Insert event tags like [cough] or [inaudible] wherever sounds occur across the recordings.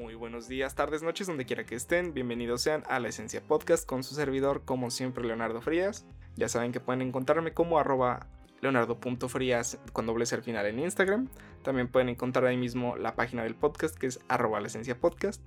Muy buenos días, tardes, noches, donde quiera que estén. Bienvenidos sean a La Esencia Podcast con su servidor, como siempre, Leonardo Frías. Ya saben que pueden encontrarme como arroba leonardo.frías con doble al final en Instagram. También pueden encontrar ahí mismo la página del podcast que es arroba la esencia podcast.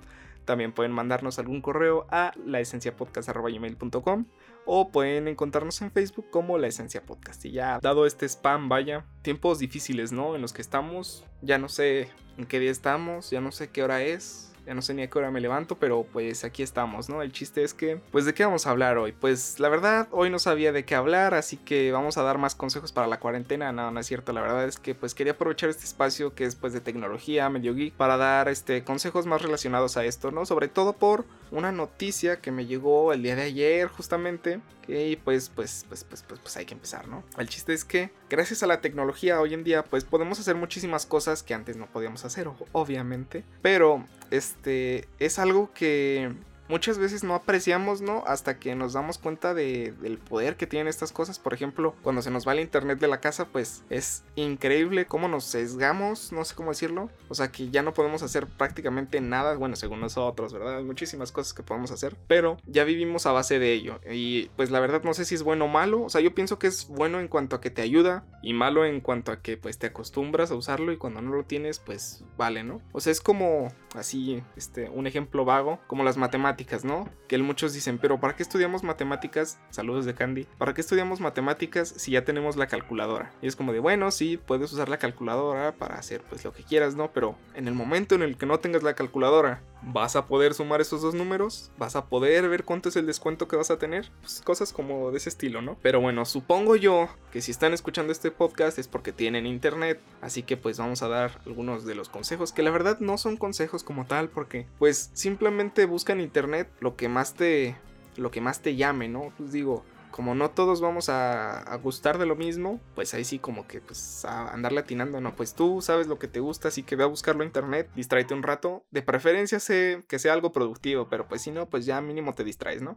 También pueden mandarnos algún correo a laesenciapodcast.gmail.com o pueden encontrarnos en Facebook como La Esencia Podcast. Y ya, dado este spam, vaya, tiempos difíciles, ¿no? En los que estamos, ya no sé en qué día estamos, ya no sé qué hora es, ya no sé ni a qué hora me levanto, pero pues aquí estamos, ¿no? El chiste es que, pues de qué vamos a hablar hoy. Pues la verdad, hoy no sabía de qué hablar, así que vamos a dar más consejos para la cuarentena. No, no es cierto, la verdad es que pues quería aprovechar este espacio que es pues de tecnología, medio geek, para dar este consejos más relacionados a esto, ¿no? Sobre todo por una noticia que me llegó el día de ayer justamente, que pues pues pues pues pues, pues hay que empezar, ¿no? El chiste es que gracias a la tecnología hoy en día pues podemos hacer muchísimas cosas que antes no podíamos hacer, obviamente, pero este es algo que muchas veces no apreciamos, ¿no? Hasta que nos damos cuenta de, del poder que tienen estas cosas. Por ejemplo, cuando se nos va el internet de la casa, pues es increíble cómo nos sesgamos, no sé cómo decirlo. O sea, que ya no podemos hacer prácticamente nada, bueno, según nosotros, ¿verdad? Hay muchísimas cosas que podemos hacer, pero ya vivimos a base de ello. Y pues la verdad no sé si es bueno o malo. O sea, yo pienso que es bueno en cuanto a que te ayuda y malo en cuanto a que pues te acostumbras a usarlo y cuando no lo tienes, pues vale, ¿no? O sea, es como así, este, un ejemplo vago, como las matemáticas, ¿no? Que muchos dicen, pero ¿para qué estudiamos matemáticas? Saludos de Candy. ¿Para qué estudiamos matemáticas si ya tenemos la calculadora? Y es como de, bueno, sí, puedes usar la calculadora para hacer pues lo que quieras, ¿no? Pero en el momento en el que no tengas la calculadora, ¿vas a poder sumar esos dos números? ¿Vas a poder ver cuánto es el descuento que vas a tener? Pues cosas como de ese estilo, ¿no? Pero bueno, supongo yo que si están escuchando este podcast es porque tienen internet, así que pues vamos a dar algunos de los consejos, que la verdad no son consejos como tal, porque pues simplemente busca en internet lo que más te lo que más te llame, ¿no? Pues digo, como no todos vamos a, gustar de lo mismo, pues ahí sí como que pues a andar latinando, no, pues tú sabes lo que te gusta, así que ve a buscarlo en internet, distráete un rato, de preferencia sé que sea algo productivo, pero pues si no, pues ya mínimo te distraes, ¿no?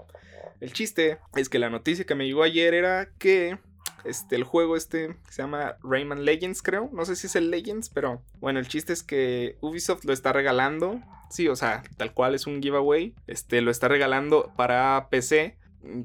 El chiste es que la noticia que me llegó ayer era que este, el juego este se llama Rayman Legends, creo. No sé si es el Legends, pero bueno, el chiste es que Ubisoft lo está regalando. Sí, o sea, tal cual es un giveaway. Este, lo está regalando para PC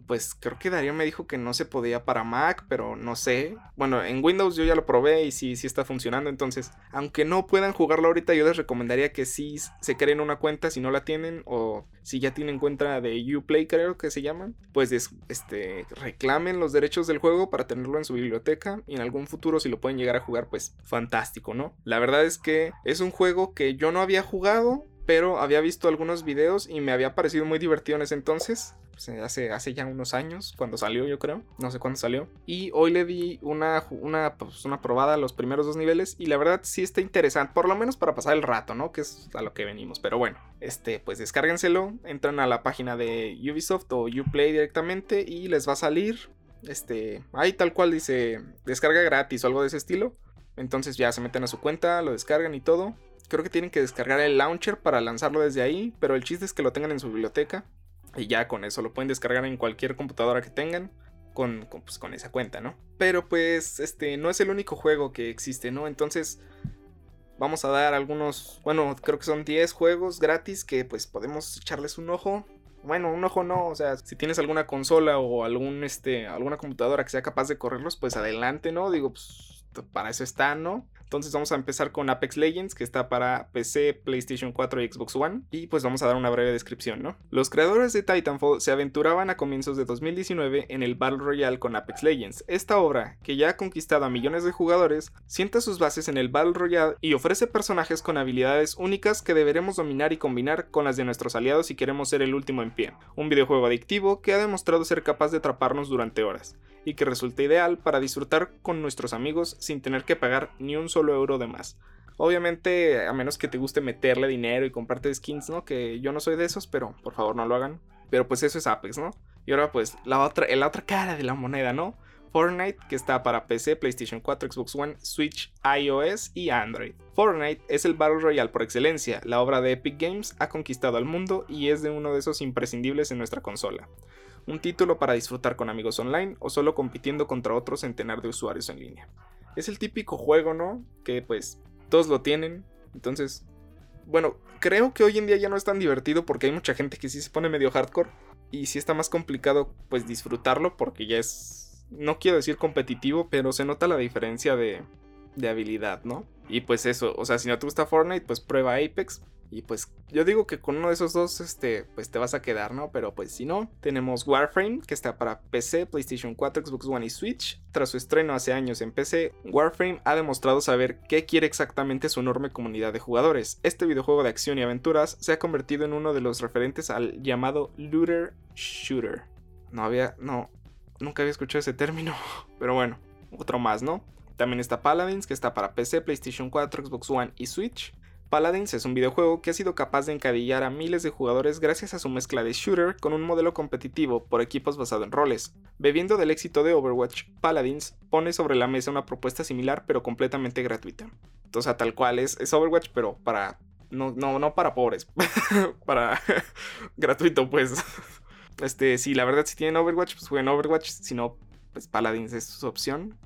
pues creo que Darío me dijo que no se podía para Mac, pero no sé. Bueno, en Windows yo ya lo probé y sí, sí está funcionando. Entonces, aunque no puedan jugarlo ahorita, yo les recomendaría que sí se creen una cuenta si no la tienen. O si ya tienen cuenta de Uplay, creo que se llaman. Pues este, reclamen los derechos del juego para tenerlo en su biblioteca. Y en algún futuro, si lo pueden llegar a jugar, pues fantástico, ¿no? La verdad es que es un juego que yo no había jugado pero había visto algunos videos y me había parecido muy divertido en ese entonces. Pues, eh, hace, ya unos años, cuando salió yo creo, no sé cuándo salió. Y hoy le di una, una, pues, una probada a los primeros dos niveles y la verdad sí está interesante, por lo menos para pasar el rato, ¿no? Que es a lo que venimos. Pero bueno, este, pues descárguenselo, entran a la página de Ubisoft o Uplay directamente y les va a salir, este, ahí tal cual dice descarga gratis o algo de ese estilo. Entonces ya se meten a su cuenta, lo descargan y todo creo que tienen que descargar el launcher para lanzarlo desde ahí, pero el chiste es que lo tengan en su biblioteca y ya con eso lo pueden descargar en cualquier computadora que tengan. Con, pues, con esa cuenta, ¿no? Pero pues este no es el único juego que existe, ¿no? Entonces vamos a dar algunos, bueno, creo que son 10 juegos gratis que pues podemos echarles un ojo. Bueno, un ojo no, o sea, si tienes alguna consola o algún este alguna computadora que sea capaz de correrlos, pues adelante, ¿no? Digo, pues para eso está, ¿no? Entonces vamos a empezar con Apex Legends, que está para PC, PlayStation 4 y Xbox One. Y pues vamos a dar una breve descripción, ¿no? Los creadores de Titanfall se aventuraban a comienzos de 2019 en el Battle Royale con Apex Legends. Esta obra, que ya ha conquistado a millones de jugadores, sienta sus bases en el Battle Royale y ofrece personajes con habilidades únicas que deberemos dominar y combinar con las de nuestros aliados si queremos ser el último en pie. Un videojuego adictivo que ha demostrado ser capaz de atraparnos durante horas y que resulta ideal para disfrutar con nuestros amigos sin tener que pagar ni un solo euro de más. Obviamente, a menos que te guste meterle dinero y comprarte skins, ¿no? Que yo no soy de esos, pero por favor no lo hagan. Pero pues eso es Apex, ¿no? Y ahora pues la otra, la otra cara de la moneda, ¿no? Fortnite, que está para PC, PlayStation 4, Xbox One, Switch, iOS y Android. Fortnite es el Battle Royale por excelencia, la obra de Epic Games ha conquistado al mundo y es de uno de esos imprescindibles en nuestra consola un título para disfrutar con amigos online o solo compitiendo contra otro centenar de usuarios en línea. Es el típico juego, ¿no? Que pues todos lo tienen, entonces bueno, creo que hoy en día ya no es tan divertido porque hay mucha gente que sí se pone medio hardcore y sí está más complicado pues disfrutarlo porque ya es, no quiero decir competitivo, pero se nota la diferencia de, de habilidad, ¿no? Y pues eso, o sea, si no te gusta Fortnite, pues prueba Apex. Y pues yo digo que con uno de esos dos, este, pues te vas a quedar, ¿no? Pero pues si no, tenemos Warframe, que está para PC, PlayStation 4, Xbox One y Switch. Tras su estreno hace años en PC, Warframe ha demostrado saber qué quiere exactamente su enorme comunidad de jugadores. Este videojuego de acción y aventuras se ha convertido en uno de los referentes al llamado looter shooter. No había, no, nunca había escuchado ese término, [laughs] pero bueno, otro más, ¿no? También está Paladins, que está para PC, PlayStation 4, Xbox One y Switch. Paladins es un videojuego que ha sido capaz de encadillar a miles de jugadores gracias a su mezcla de shooter con un modelo competitivo por equipos basado en roles. Bebiendo del éxito de Overwatch, Paladins pone sobre la mesa una propuesta similar pero completamente gratuita. O sea, tal cual es, es Overwatch pero para... No, no, no para pobres, [laughs] para [laughs] gratuito pues. Este, si la verdad si tienen Overwatch, pues jueguen Overwatch, si no, pues Paladins es su opción.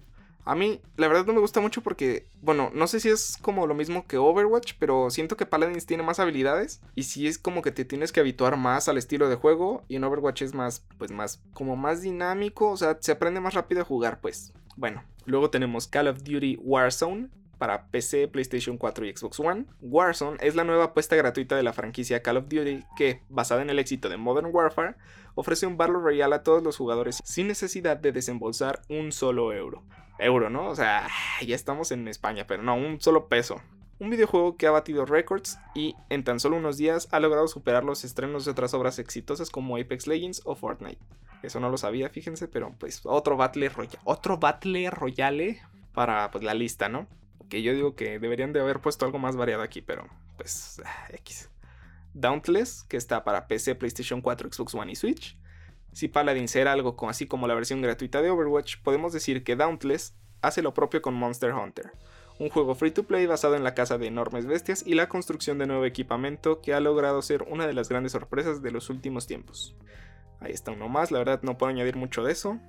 A mí, la verdad no me gusta mucho porque, bueno, no sé si es como lo mismo que Overwatch, pero siento que Paladins tiene más habilidades y sí es como que te tienes que habituar más al estilo de juego y en Overwatch es más, pues más, como más dinámico, o sea, se aprende más rápido a jugar, pues. Bueno, luego tenemos Call of Duty Warzone, para PC, PlayStation 4 y Xbox One. Warzone es la nueva apuesta gratuita de la franquicia Call of Duty que, basada en el éxito de Modern Warfare, ofrece un Battle Royale a todos los jugadores sin necesidad de desembolsar un solo euro. Euro, ¿no? O sea, ya estamos en España, pero no, un solo peso. Un videojuego que ha batido récords y en tan solo unos días ha logrado superar los estrenos de otras obras exitosas como Apex Legends o Fortnite. Eso no lo sabía, fíjense, pero pues otro Battle Royale, otro Battle Royale para pues, la lista, ¿no? Que yo digo que deberían de haber puesto algo más variado aquí, pero pues ah, X. Dauntless, que está para PC, PlayStation 4, Xbox One y Switch. Si Paladins era algo así como la versión gratuita de Overwatch, podemos decir que Dauntless hace lo propio con Monster Hunter, un juego free to play basado en la caza de enormes bestias y la construcción de nuevo equipamiento que ha logrado ser una de las grandes sorpresas de los últimos tiempos. Ahí está uno más, la verdad no puedo añadir mucho de eso.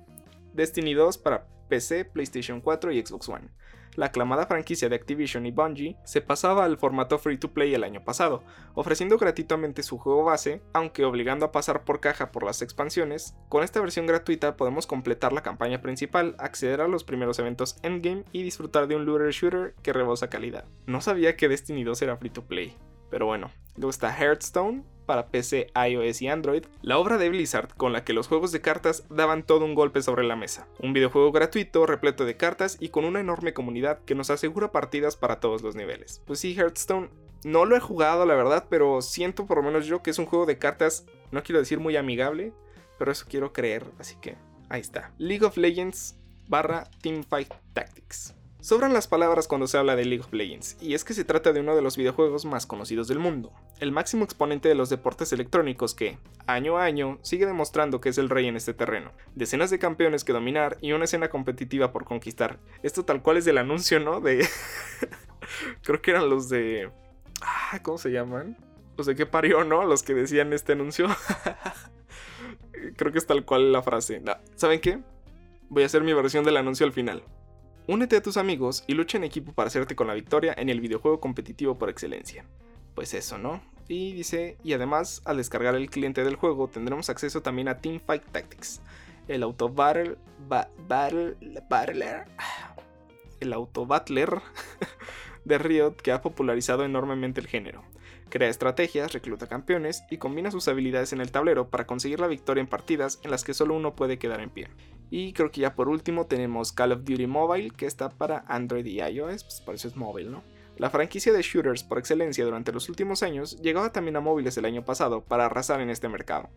Destiny 2 para PC, PlayStation 4 y Xbox One la aclamada franquicia de Activision y Bungie se pasaba al formato free to play el año pasado, ofreciendo gratuitamente su juego base, aunque obligando a pasar por caja por las expansiones. Con esta versión gratuita podemos completar la campaña principal, acceder a los primeros eventos endgame y disfrutar de un looter shooter que rebosa calidad. No sabía que Destiny 2 era free to play, pero bueno. Luego está Hearthstone, para PC, iOS y Android, la obra de Blizzard con la que los juegos de cartas daban todo un golpe sobre la mesa. Un videojuego gratuito, repleto de cartas y con una enorme comunidad que nos asegura partidas para todos los niveles. Pues sí, Hearthstone no lo he jugado la verdad, pero siento por lo menos yo que es un juego de cartas, no quiero decir muy amigable, pero eso quiero creer, así que ahí está. League of Legends barra Teamfight Tactics. Sobran las palabras cuando se habla de League of Legends, y es que se trata de uno de los videojuegos más conocidos del mundo, el máximo exponente de los deportes electrónicos que, año a año, sigue demostrando que es el rey en este terreno. Decenas de campeones que dominar y una escena competitiva por conquistar. Esto tal cual es del anuncio, ¿no? De... [laughs] Creo que eran los de... Ah, ¿Cómo se llaman? Los de qué parió, ¿no? Los que decían este anuncio. [laughs] Creo que es tal cual la frase. ¿Saben qué? Voy a hacer mi versión del anuncio al final. Únete a tus amigos y lucha en equipo para hacerte con la victoria en el videojuego competitivo por excelencia. Pues eso, ¿no? Y dice, y además al descargar el cliente del juego tendremos acceso también a Teamfight Tactics, el auto battle, battle, battler, el auto battler [laughs] de Riot que ha popularizado enormemente el género. Crea estrategias, recluta campeones y combina sus habilidades en el tablero para conseguir la victoria en partidas en las que solo uno puede quedar en pie. Y creo que ya por último tenemos Call of Duty Mobile que está para Android y iOS, pues por eso es móvil, ¿no? La franquicia de shooters por excelencia durante los últimos años llegaba también a móviles el año pasado para arrasar en este mercado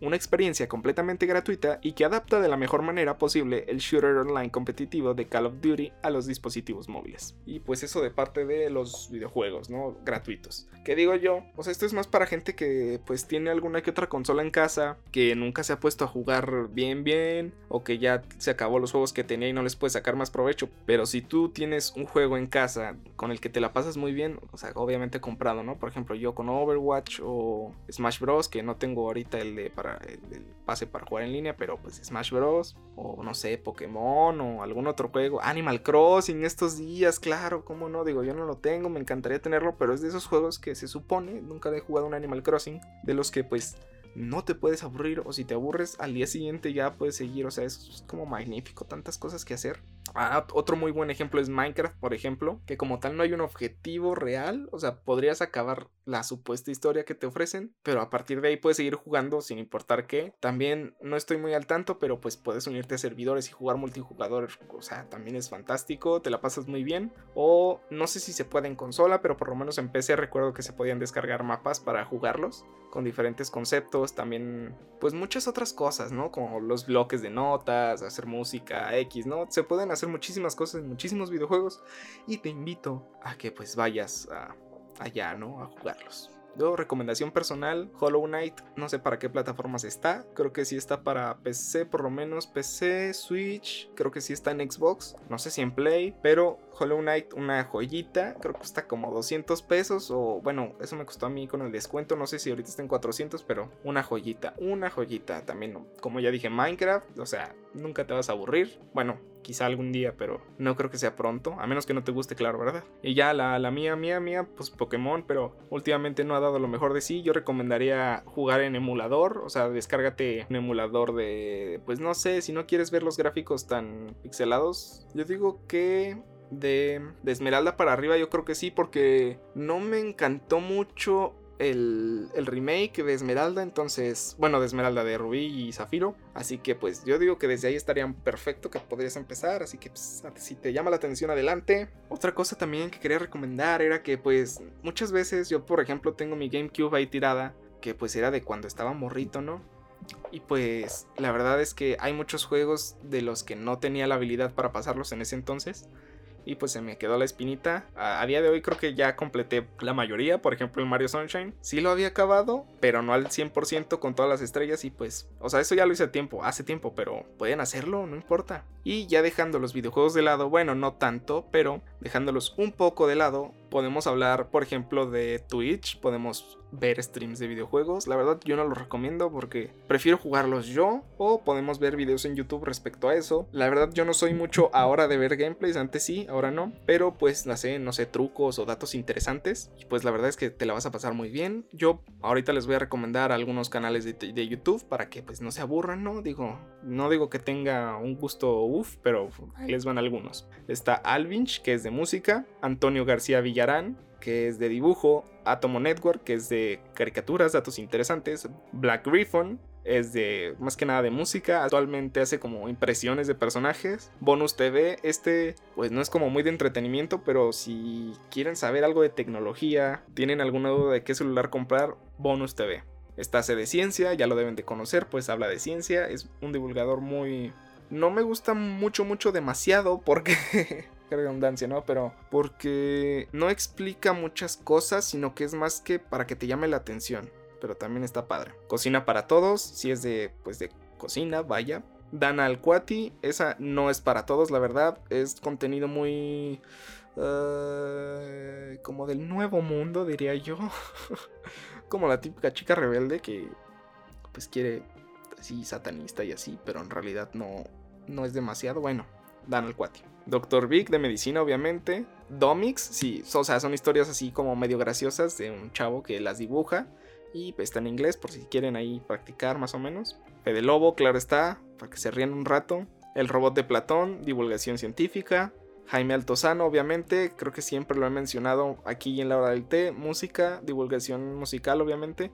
una experiencia completamente gratuita y que adapta de la mejor manera posible el shooter online competitivo de Call of Duty a los dispositivos móviles. Y pues eso de parte de los videojuegos, ¿no? Gratuitos. ¿Qué digo yo? Sea, esto es más para gente que pues tiene alguna que otra consola en casa, que nunca se ha puesto a jugar bien bien, o que ya se acabó los juegos que tenía y no les puede sacar más provecho. Pero si tú tienes un juego en casa con el que te la pasas muy bien, o sea, obviamente comprado, ¿no? Por ejemplo, yo con Overwatch o Smash Bros, que no tengo ahorita el de para para el, pase para jugar en línea, pero pues Smash Bros. O no sé, Pokémon o algún otro juego. Animal Crossing estos días, claro, cómo no, digo, yo no lo tengo, me encantaría tenerlo, pero es de esos juegos que se supone, nunca he jugado un Animal Crossing, de los que pues no te puedes aburrir o si te aburres al día siguiente ya puedes seguir, o sea, es como magnífico, tantas cosas que hacer. Ah, otro muy buen ejemplo es Minecraft, por ejemplo, que como tal no hay un objetivo real, o sea, podrías acabar la supuesta historia que te ofrecen, pero a partir de ahí puedes seguir jugando sin importar qué. También no estoy muy al tanto, pero pues puedes unirte a servidores y jugar multijugador, o sea, también es fantástico, te la pasas muy bien. O no sé si se puede en consola, pero por lo menos en PC recuerdo que se podían descargar mapas para jugarlos con diferentes conceptos, también pues muchas otras cosas, ¿no? Como los bloques de notas, hacer música X, ¿no? Se pueden hacer muchísimas cosas en muchísimos videojuegos y te invito a que pues vayas allá, ¿no? A jugarlos. Yo, recomendación personal, Hollow Knight, no sé para qué plataformas está, creo que sí está para PC, por lo menos PC, Switch, creo que sí está en Xbox, no sé si en Play, pero Hollow Knight, una joyita, creo que cuesta como 200 pesos, o bueno, eso me costó a mí con el descuento, no sé si ahorita está en 400, pero una joyita, una joyita, también, como ya dije, Minecraft, o sea, nunca te vas a aburrir, bueno, quizá algún día, pero no creo que sea pronto, a menos que no te guste, claro, ¿verdad? Y ya la, la mía, mía, mía, pues Pokémon, pero últimamente no ha dado lo mejor de sí. Yo recomendaría jugar en emulador, o sea, descárgate un emulador de, pues no sé, si no quieres ver los gráficos tan pixelados, yo digo que de, de, Esmeralda para arriba, yo creo que sí, porque no me encantó mucho el, remake de Esmeralda, entonces, bueno, de Esmeralda de Rubí y Zafiro, así que pues yo digo que desde ahí estarían perfecto que podrías empezar, así que pues, si te llama la atención adelante. Otra cosa también que quería recomendar era que pues muchas veces yo por ejemplo tengo mi GameCube ahí tirada, que pues era de cuando estaba morrito, ¿no? Y pues la verdad es que hay muchos juegos de los que no tenía la habilidad para pasarlos en ese entonces y pues se me quedó la espinita. A, día de hoy creo que ya completé la mayoría, por ejemplo el Mario Sunshine. Sí lo había acabado, pero no al 100% con todas las estrellas y pues, o sea, eso ya lo hice tiempo, hace tiempo, pero pueden hacerlo, no importa. Y ya dejando los videojuegos de lado, bueno, no tanto, pero dejándolos un poco de lado, podemos hablar, por ejemplo, de Twitch, podemos ver streams de videojuegos. La verdad yo no los recomiendo porque prefiero jugarlos yo o podemos ver videos en YouTube respecto a eso. La verdad yo no soy mucho ahora de ver gameplays, antes sí, ahora no, pero pues no sé, no sé, trucos o datos interesantes. Pues la verdad es que te la vas a pasar muy bien. Yo ahorita les voy a recomendar algunos canales de, YouTube para que pues no se aburran, ¿no? Digo, no digo que tenga un gusto uff, pero les van algunos. Está Alvinch, que es de música, Antonio García Que es de dibujo, Atomo Network, que es de caricaturas, datos interesantes, Black Griffon, es de más que nada de música, actualmente hace como impresiones de personajes, Bonus TV, este pues no es como muy de entretenimiento, pero si quieren saber algo de tecnología, tienen alguna duda de qué celular comprar, Bonus TV. Está C de ciencia, ya lo deben de conocer, pues habla de ciencia, es un divulgador muy... No me gusta mucho, mucho, demasiado porque [laughs] redundancia, ¿no? Pero porque no explica muchas cosas, sino que es más que para que te llame la atención. Pero también está padre. Cocina para todos, si es de, pues de cocina, vaya. Dana Alcuati, esa no es para todos, la verdad. Es contenido muy... Uh, como del nuevo mundo, diría yo. [laughs] como la típica chica rebelde que pues quiere así satanista y así, pero en realidad no, no es demasiado. Bueno, Dan Alcuati. Doctor Vic de medicina, obviamente. Domix, sí, o sea, son historias así como medio graciosas de un chavo que las dibuja. Y pues, está en inglés por si quieren ahí practicar más o menos. Fede Lobo, claro está, para que se rían un rato. El robot de Platón, divulgación científica. Jaime Altozano, obviamente, creo que siempre lo he mencionado aquí en la hora del té. Música, divulgación musical, obviamente.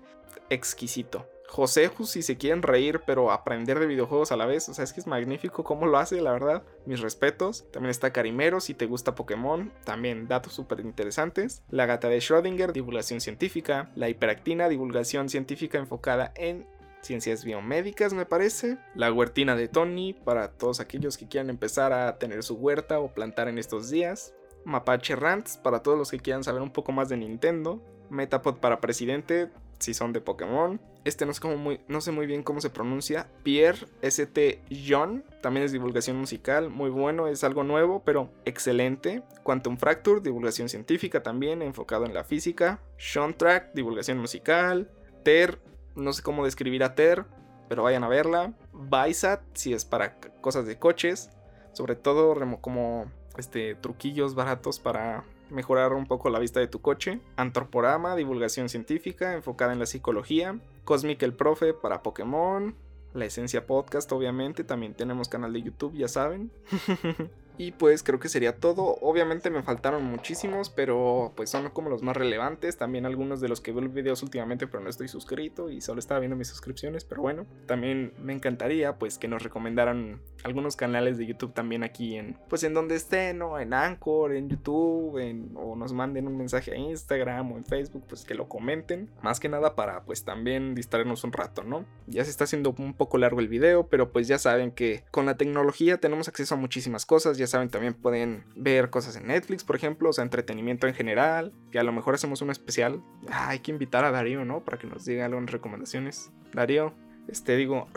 Exquisito. Joseju si se quieren reír, pero aprender de videojuegos a la vez. O sea, es que es magnífico cómo lo hace, la verdad. Mis respetos. También está Carimero, si te gusta Pokémon. También datos súper interesantes. La gata de Schrödinger, divulgación científica. La hiperactina, divulgación científica enfocada en ciencias biomédicas, me parece. La huertina de Tony, para todos aquellos que quieran empezar a tener su huerta o plantar en estos días. Mapache Rants, para todos los que quieran saber un poco más de Nintendo. Metapod para presidente, si son de Pokémon. Este no, es como muy, no sé muy bien cómo se pronuncia. Pierre St. John, también es divulgación musical, muy bueno, es algo nuevo, pero excelente. Quantum Fracture, divulgación científica también, enfocado en la física. Sean Track, divulgación musical. Ter, no sé cómo describir a Ter, pero vayan a verla. Baisat, si es para cosas de coches, sobre todo como este, truquillos baratos para mejorar un poco la vista de tu coche. Antroporama, divulgación científica enfocada en la psicología. Cosmic el Profe para Pokémon. La Esencia Podcast, obviamente. También tenemos canal de YouTube, ya saben. [laughs] Y pues creo que sería todo. Obviamente me faltaron muchísimos, pero pues son como los más relevantes. También algunos de los que veo videos últimamente, pero no estoy suscrito y solo estaba viendo mis suscripciones. Pero bueno, también me encantaría pues que nos recomendaran algunos canales de YouTube también aquí en pues en donde estén, ¿no? En Anchor, en YouTube, en, o nos manden un mensaje a Instagram o en Facebook, pues que lo comenten. Más que nada para pues también distraernos un rato, ¿no? Ya se está haciendo un poco largo el video, pero pues ya saben que con la tecnología tenemos acceso a muchísimas cosas. Ya saben, también pueden ver cosas en Netflix, por ejemplo, o sea, entretenimiento en general, que a lo mejor hacemos un especial. Ah, hay que invitar a Darío, ¿no? Para que nos diga algunas recomendaciones. Darío, este digo,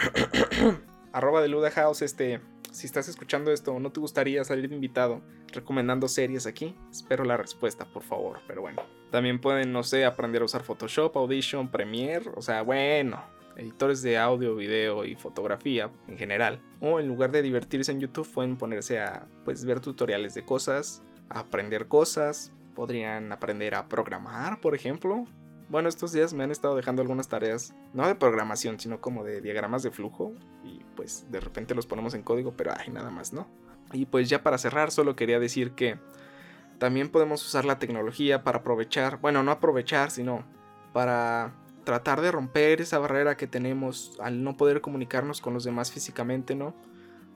[coughs] arroba de Luda House, este, si estás escuchando esto, ¿no te gustaría salir invitado recomendando series aquí? Espero la respuesta, por favor, pero bueno. También pueden, no sé, aprender a usar Photoshop, Audition, Premiere, o sea, bueno, editores de audio, video y fotografía en general. O en lugar de divertirse en YouTube pueden ponerse a pues ver tutoriales de cosas, aprender cosas, podrían aprender a programar, por ejemplo. Bueno, estos días me han estado dejando algunas tareas, no de programación, sino como de diagramas de flujo y pues de repente los ponemos en código, pero ay, nada más, ¿no? Y pues ya para cerrar, solo quería decir que también podemos usar la tecnología para aprovechar, bueno, no aprovechar, sino para tratar de romper esa barrera que tenemos al no poder comunicarnos con los demás físicamente, ¿no?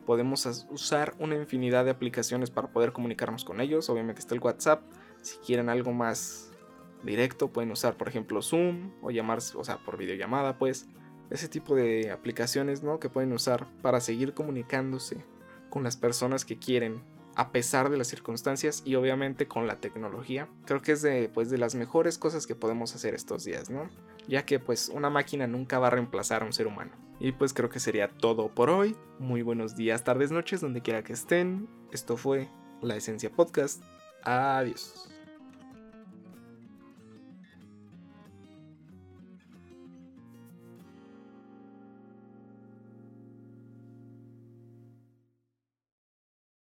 Podemos usar una infinidad de aplicaciones para poder comunicarnos con ellos. Obviamente está el WhatsApp. Si quieren algo más directo, pueden usar, por ejemplo, Zoom o llamarse, o sea, por videollamada, pues. Ese tipo de aplicaciones, ¿no? Que pueden usar para seguir comunicándose con las personas que quieren a pesar de las circunstancias y obviamente con la tecnología. Creo que es de, pues, de las mejores cosas que podemos hacer estos días, ¿no? Ya que pues una máquina nunca va a reemplazar a un ser humano. Y pues creo que sería todo por hoy. Muy buenos días, tardes, noches, donde quiera que estén. Esto fue La Esencia Podcast. Adiós.